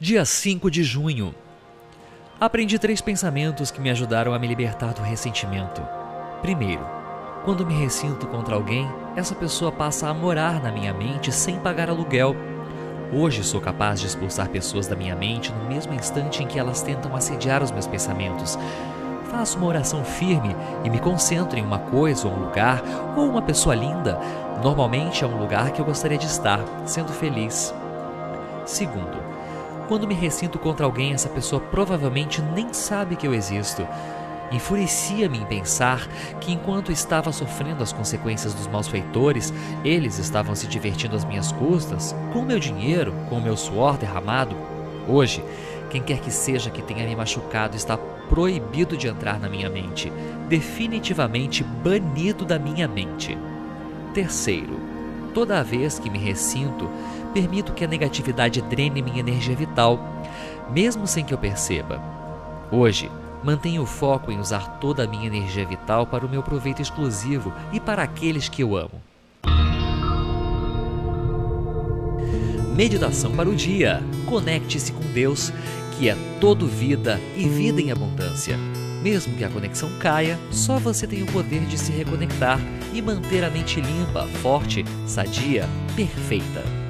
Dia 5 de junho. Aprendi três pensamentos que me ajudaram a me libertar do ressentimento. Primeiro, quando me ressinto contra alguém, essa pessoa passa a morar na minha mente sem pagar aluguel. Hoje sou capaz de expulsar pessoas da minha mente no mesmo instante em que elas tentam assediar os meus pensamentos. Faço uma oração firme e me concentro em uma coisa ou um lugar ou uma pessoa linda. Normalmente é um lugar que eu gostaria de estar, sendo feliz. Segundo, quando me ressinto contra alguém, essa pessoa provavelmente nem sabe que eu existo. Enfurecia-me em pensar que enquanto estava sofrendo as consequências dos malfeitores, eles estavam se divertindo às minhas custas, com meu dinheiro, com meu suor derramado. Hoje, quem quer que seja que tenha me machucado está proibido de entrar na minha mente, definitivamente banido da minha mente. Terceiro, toda vez que me ressinto, permito que a negatividade drene minha energia vital, mesmo sem que eu perceba. Hoje, mantenho o foco em usar toda a minha energia vital para o meu proveito exclusivo e para aqueles que eu amo. Meditação para o dia. Conecte-se com Deus, que é todo vida e vida em abundância. Mesmo que a conexão caia, só você tem o poder de se reconectar e manter a mente limpa, forte, sadia, perfeita.